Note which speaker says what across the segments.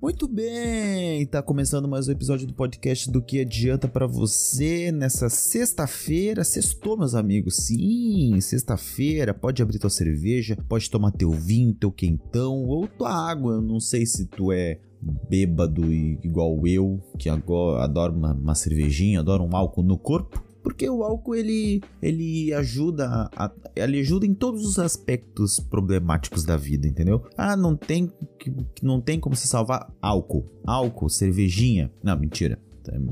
Speaker 1: Muito bem, tá começando mais um episódio do podcast do que adianta para você nessa sexta-feira. Sextou, meus amigos. Sim, sexta-feira. Pode abrir tua cerveja, pode tomar teu vinho, teu quentão ou tua água. Eu não sei se tu é bêbado igual eu, que agora adoro uma, uma cervejinha, adoro um álcool no corpo porque o álcool ele, ele ajuda a, ele ajuda em todos os aspectos problemáticos da vida, entendeu? Ah, não tem não tem como se salvar álcool, álcool, cervejinha. Não, mentira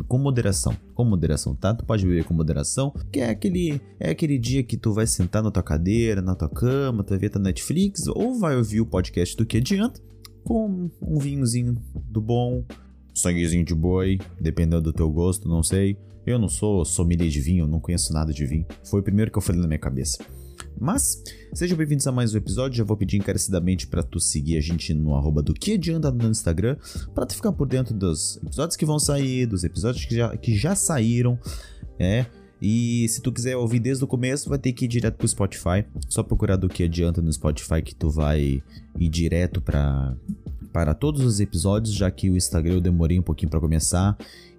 Speaker 1: com moderação, com moderação, tá? Tu pode beber com moderação, que é aquele é aquele dia que tu vai sentar na tua cadeira, na tua cama, tu vai ver tua Netflix ou vai ouvir o podcast do que adianta com um vinhozinho do bom, sanguezinho de boi, dependendo do teu gosto, não sei. Eu não sou sommelier de vinho, não conheço nada de vinho. Foi o primeiro que eu falei na minha cabeça. Mas, sejam bem-vindos a mais um episódio. Já vou pedir encarecidamente para tu seguir a gente no arroba do que adianta no Instagram, para tu ficar por dentro dos episódios que vão sair, dos episódios que já, que já saíram, é. E se tu quiser ouvir desde o começo, vai ter que ir direto pro Spotify. Só procurar do que adianta no Spotify que tu vai ir direto para para todos os episódios, já que o Instagram eu demorei um pouquinho para começar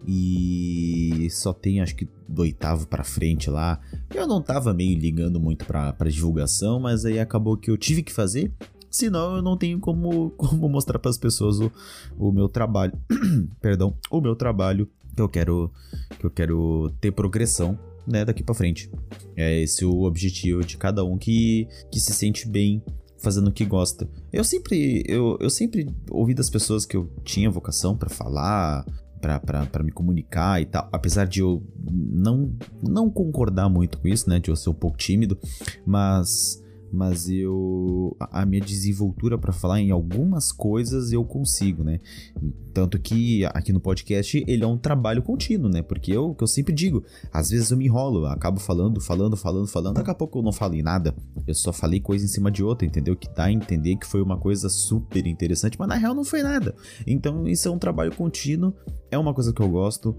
Speaker 1: e só tem acho que do oitavo para frente lá. Eu não tava meio ligando muito para divulgação, mas aí acabou que eu tive que fazer. Senão eu não tenho como, como mostrar para as pessoas o, o meu trabalho. Perdão, o meu trabalho que eu quero que eu quero ter progressão, né, daqui para frente. É esse o objetivo de cada um que, que se sente bem fazendo o que gosta. Eu sempre, eu, eu sempre ouvi das pessoas que eu tinha vocação para falar, para me comunicar e tal, apesar de eu não, não concordar muito com isso, né, de eu ser um pouco tímido, mas mas eu a minha desenvoltura para falar em algumas coisas eu consigo, né? Tanto que aqui no podcast ele é um trabalho contínuo, né? Porque eu que eu sempre digo, às vezes eu me enrolo, eu acabo falando, falando, falando, falando, daqui a pouco eu não falei nada, eu só falei coisa em cima de outra, entendeu? Que dá a entender que foi uma coisa super interessante, mas na real não foi nada. Então isso é um trabalho contínuo, é uma coisa que eu gosto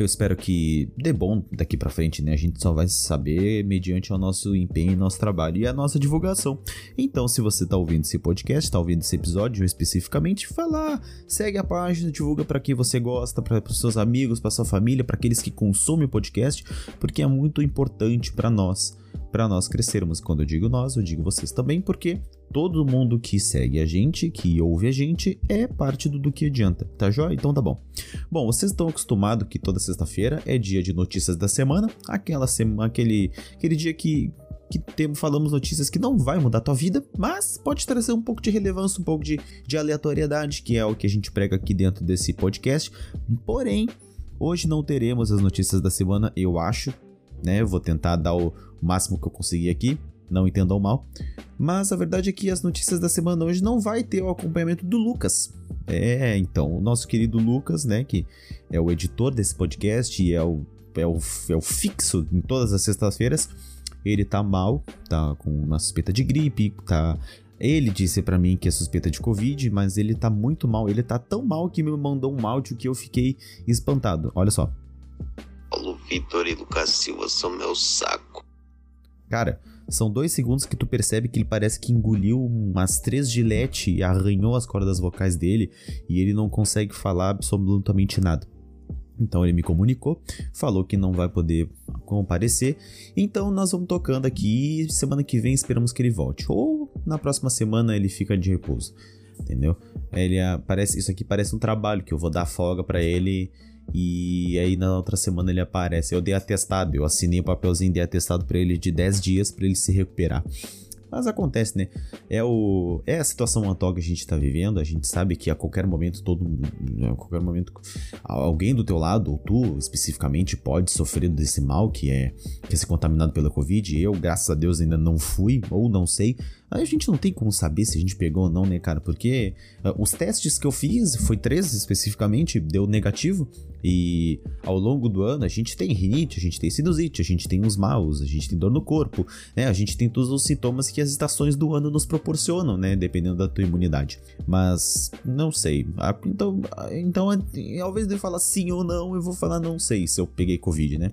Speaker 1: eu espero que dê bom daqui para frente, né? A gente só vai saber mediante o nosso empenho, nosso trabalho e a nossa divulgação. Então, se você tá ouvindo esse podcast, tá ouvindo esse episódio especificamente, lá, segue a página, divulga para quem você gosta, para os seus amigos, para sua família, para aqueles que consomem o podcast, porque é muito importante para nós, para nós crescermos. Quando eu digo nós, eu digo vocês também, porque todo mundo que segue a gente, que ouve a gente, é parte do do que adianta, tá joia? Então tá bom. Bom, vocês estão acostumados que toda sexta-feira é dia de notícias da semana, aquela semana, aquele, aquele dia que que temos, falamos notícias que não vai mudar a tua vida, mas pode trazer um pouco de relevância, um pouco de, de aleatoriedade, que é o que a gente prega aqui dentro desse podcast. Porém, hoje não teremos as notícias da semana, eu acho, né? Vou tentar dar o máximo que eu conseguir aqui não entendam mal. Mas a verdade é que as notícias da semana hoje não vai ter o acompanhamento do Lucas. É, então, o nosso querido Lucas, né, que é o editor desse podcast e é o, é o, é o fixo em todas as sextas-feiras, ele tá mal, tá com uma suspeita de gripe, tá ele disse para mim que é suspeita de Covid, mas ele tá muito mal. Ele tá tão mal que me mandou um áudio que eu fiquei espantado. Olha só.
Speaker 2: Paulo Vitor e Lucas Silva são meu saco.
Speaker 1: Cara, são dois segundos que tu percebe que ele parece que engoliu umas três gilete e arranhou as cordas vocais dele e ele não consegue falar absolutamente nada. Então ele me comunicou, falou que não vai poder comparecer. Então nós vamos tocando aqui. Semana que vem esperamos que ele volte. Ou na próxima semana ele fica de repouso. Entendeu? Ele aparece. Isso aqui parece um trabalho que eu vou dar folga para ele e aí na outra semana ele aparece. Eu dei atestado, eu assinei o papelzinho de atestado para ele de 10 dias para ele se recuperar. Mas acontece, né? É, o, é a situação atual que a gente tá vivendo. A gente sabe que a qualquer momento, todo né, a qualquer momento, alguém do teu lado, ou tu especificamente, pode sofrer desse mal que é, que é ser contaminado pela Covid. Eu, graças a Deus, ainda não fui, ou não sei. A gente não tem como saber se a gente pegou ou não, né, cara? Porque uh, os testes que eu fiz, foi três especificamente, deu negativo. E ao longo do ano a gente tem rinite, a gente tem sinusite, a gente tem os maus, a gente tem dor no corpo, né? A gente tem todos os sintomas que as estações do ano nos proporcionam, né? Dependendo da tua imunidade. Mas não sei. Ah, então, ah, então ao invés de falar sim ou não, eu vou falar não sei se eu peguei Covid, né?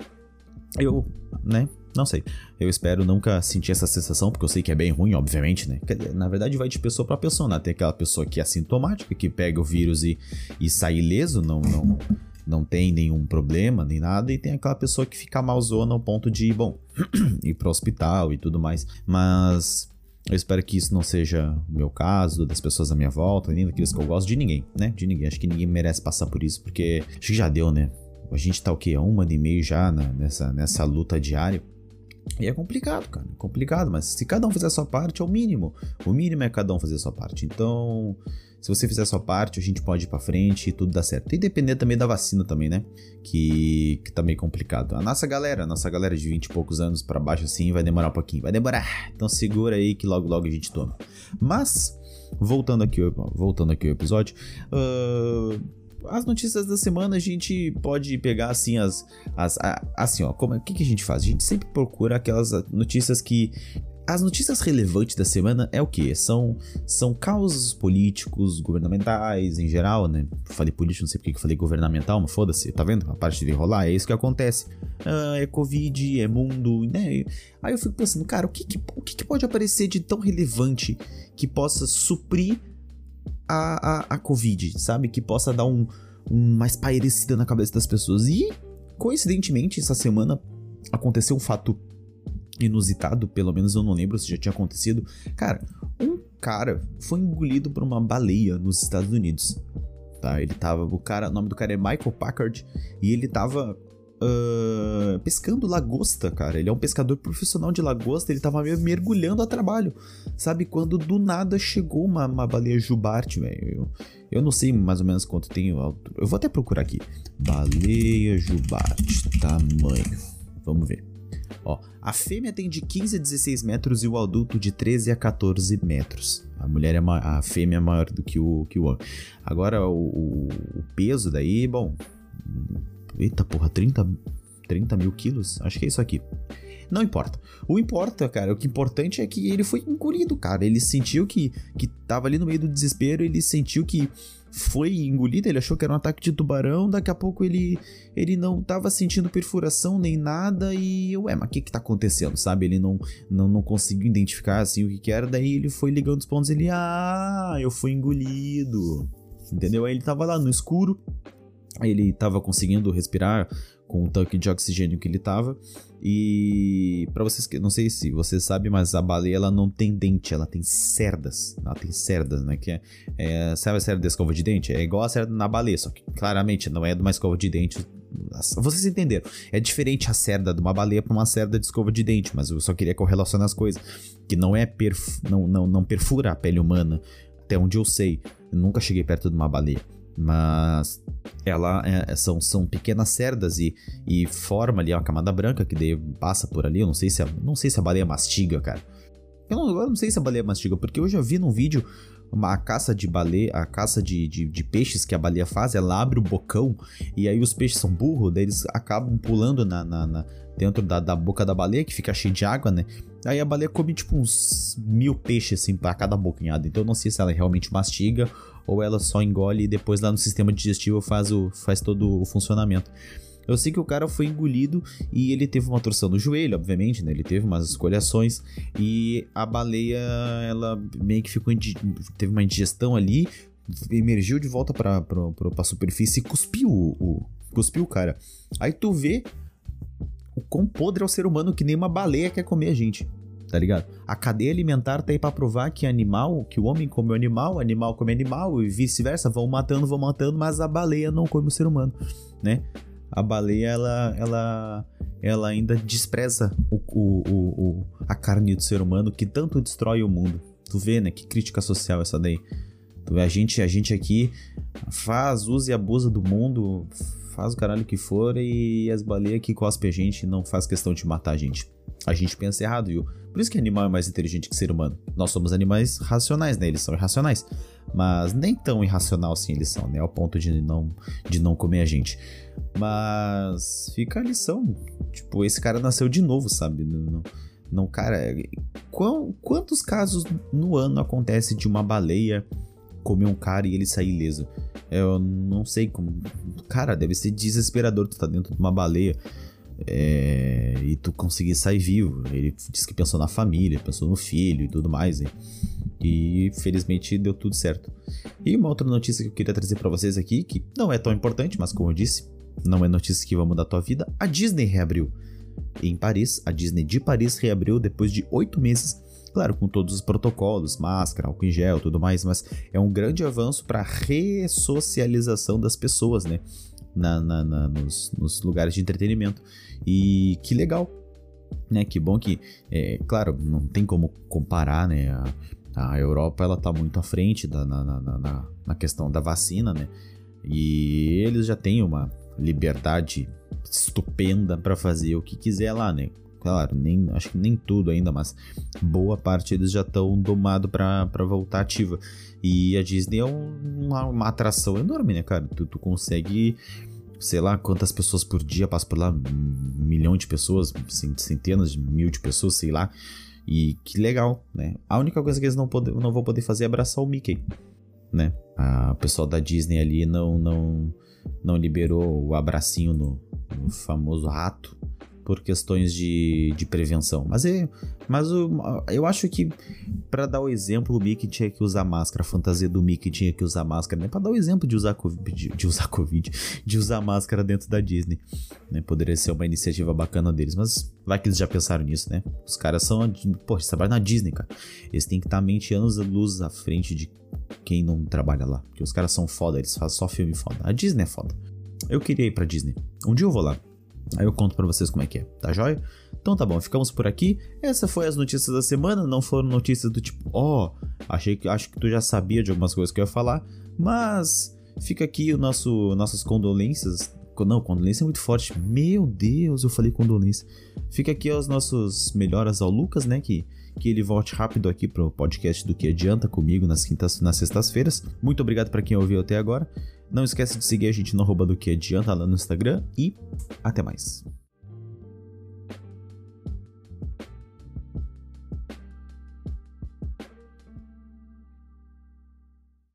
Speaker 1: Eu, né? Não sei. Eu espero nunca sentir essa sensação, porque eu sei que é bem ruim, obviamente, né? Na verdade, vai de pessoa para pessoa, né? Tem aquela pessoa que é assintomática, que pega o vírus e, e sai ileso, não, não, não tem nenhum problema, nem nada, e tem aquela pessoa que fica malzona ao ponto de, bom, ir pro hospital e tudo mais. Mas eu espero que isso não seja o meu caso, das pessoas à minha volta, nem daqueles que eu gosto, de ninguém, né? De ninguém. Acho que ninguém merece passar por isso, porque acho que já deu, né? A gente tá o quê? Um ano e meio já na, nessa, nessa luta diária. E é complicado, cara. É complicado, mas se cada um fizer a sua parte, é o mínimo. O mínimo é cada um fazer a sua parte. Então, se você fizer a sua parte, a gente pode ir pra frente e tudo dá certo. E depender também da vacina também, né? Que, que tá meio complicado. A nossa galera, a nossa galera de 20 e poucos anos para baixo assim, vai demorar um pouquinho. Vai demorar. Então segura aí que logo logo a gente toma. Mas, voltando aqui, voltando aqui ao episódio. Uh as notícias da semana a gente pode pegar assim as, as a, assim ó como o que, que a gente faz a gente sempre procura aquelas notícias que as notícias relevantes da semana é o que? São, são causos políticos, governamentais em geral, né? Falei político, não sei porque que falei governamental, mas foda-se, tá vendo? A parte de enrolar, é isso que acontece. Ah, é Covid, é mundo, né? Aí eu fico pensando, cara, o que, que o que, que, pode aparecer de tão relevante que possa suprir a, a, a Covid, sabe? Que possa dar um, um mais pairecida na cabeça das pessoas. E, coincidentemente, essa semana aconteceu um fato inusitado, pelo menos eu não lembro se já tinha acontecido. Cara, um cara foi engolido por uma baleia nos Estados Unidos. Tá, ele tava, o cara, o nome do cara é Michael Packard e ele tava uh, pescando lagosta, cara. Ele é um pescador profissional de lagosta, ele tava mergulhando a trabalho. Sabe, quando do nada chegou uma, uma baleia jubarte, velho. Eu, eu não sei mais ou menos quanto tem. Eu vou até procurar aqui. Baleia jubarte, tamanho. Vamos ver. Ó, a fêmea tem de 15 a 16 metros e o adulto de 13 a 14 metros. A mulher é a fêmea é maior do que o, que o homem. Agora o, o, o peso daí, bom. Eita porra, 30, 30 mil quilos? Acho que é isso aqui. Não importa. O importa, cara, o que é importante é que ele foi engolido, cara. Ele sentiu que, que tava ali no meio do desespero, ele sentiu que foi engolido, ele achou que era um ataque de tubarão, daqui a pouco ele ele não tava sentindo perfuração nem nada e ué, mas o que que tá acontecendo, sabe? Ele não, não, não conseguiu identificar assim o que que era, daí ele foi ligando os pontos, ele, ah, eu fui engolido, entendeu? Aí ele tava lá no escuro, ele tava conseguindo respirar com o tanque de oxigênio que ele tava. E para vocês que não sei se vocês sabem, mas a baleia ela não tem dente, ela tem cerdas. Ela tem cerdas, né? Que é, é sabe a cerda da escova de dente? É igual a cerda na baleia, só que claramente não é de uma escova de dente. Vocês entenderam? É diferente a cerda de uma baleia para uma cerda de escova de dente, mas eu só queria correlacionar as coisas. Que não é perf não, não, não perfura a pele humana, até onde eu sei. Eu nunca cheguei perto de uma baleia mas ela é, são, são pequenas cerdas e, e forma ali uma camada branca que daí passa por ali. Eu não sei se a, não sei se a baleia mastiga, cara. Eu não, eu não sei se a baleia mastiga, porque eu já vi num vídeo uma a caça de baleia, a caça de, de, de, peixes que a baleia faz, ela abre o bocão e aí os peixes são burros, daí eles acabam pulando na, na, na dentro da, da, boca da baleia, que fica cheia de água, né? Aí a baleia come tipo uns mil peixes assim pra cada bocanhada. Então eu não sei se ela realmente mastiga ou ela só engole e depois lá no sistema digestivo faz, o, faz todo o funcionamento. Eu sei que o cara foi engolido e ele teve uma torção no joelho, obviamente, né? Ele teve umas escoriações e a baleia, ela meio que ficou teve uma indigestão ali, emergiu de volta para a superfície e cuspiu o, o, cuspiu o cara. Aí tu vê o quão podre é o ser humano que nem uma baleia quer comer a gente tá ligado? A cadeia alimentar tá aí pra provar que animal, que o homem come o animal, animal come animal e vice-versa, vão matando, vão matando, mas a baleia não come o ser humano, né? A baleia, ela, ela, ela ainda despreza o, o, o, a carne do ser humano que tanto destrói o mundo. Tu vê, né? Que crítica social essa daí. A gente, a gente aqui faz, usa e abusa do mundo, faz o caralho que for e as baleias que cospem a gente não faz questão de matar a gente. A gente pensa errado, viu? Por isso que animal é mais inteligente que ser humano. Nós somos animais racionais, né? Eles são irracionais. Mas nem tão irracional assim eles são, né? Ao ponto de não, de não comer a gente. Mas fica a lição. Tipo, esse cara nasceu de novo, sabe? Não, não cara. Qual, quantos casos no ano acontece de uma baleia comer um cara e ele sair ileso? Eu não sei como. Cara, deve ser desesperador tu tá dentro de uma baleia é, e tu conseguir sair vivo. Ele disse que pensou na família, pensou no filho e tudo mais. Hein? E felizmente deu tudo certo. E uma outra notícia que eu queria trazer para vocês aqui, que não é tão importante, mas como eu disse, não é notícia que vai mudar a tua vida. A Disney reabriu em Paris. A Disney de Paris reabriu depois de oito meses. Claro, com todos os protocolos, máscara, álcool em gel, tudo mais, mas é um grande avanço para a ressocialização das pessoas, né? Na, na, na nos, nos lugares de entretenimento. E que legal, né? Que bom que, é, claro, não tem como comparar, né? A, a Europa ela tá muito à frente da, na, na, na, questão da vacina, né? E eles já têm uma liberdade estupenda para fazer o que quiser lá, né? Claro, nem, acho que nem tudo ainda, mas boa parte eles já estão domados para voltar ativa. E a Disney é um, uma, uma, atração enorme, né, cara? Tu, tu consegue sei lá quantas pessoas por dia passam por lá, um milhão de pessoas, centenas de mil de pessoas, sei lá. E que legal, né? A única coisa que eles não, pode, não vão poder fazer é abraçar o Mickey, né? A, o pessoal da Disney ali não, não, não liberou o abracinho no, no famoso rato por questões de, de prevenção. Mas, é, mas eu, eu acho que, para dar o exemplo, o Mickey tinha que usar máscara. A fantasia do Mickey tinha que usar máscara, né? Para dar o exemplo de usar COVID, de, de, usar Covid, de usar máscara dentro da Disney. Né? Poderia ser uma iniciativa bacana deles, mas vai que eles já pensaram nisso, né? Os caras são. Pô, eles trabalham na Disney, cara. Eles têm que estar mente anos luz à frente de quem não trabalha lá. Porque os caras são foda, eles fazem só filme foda. A Disney é foda. Eu queria ir pra Disney. Um dia eu vou lá. Aí eu conto para vocês como é que é, tá joia? Então tá bom, ficamos por aqui. Essa foi as notícias da semana, não foram notícias do tipo, ó, oh, achei que acho que tu já sabia de algumas coisas que eu ia falar, mas fica aqui o nosso nossas condolências. Não, condolência é muito forte. Meu Deus, eu falei condolência. Fica aqui os nossos melhoras ao Lucas, né, que que ele volte rápido aqui pro podcast do que adianta comigo nas quintas, nas sextas-feiras. Muito obrigado para quem ouviu até agora. Não esquece de seguir a gente no arroba do que adianta lá no Instagram e até mais.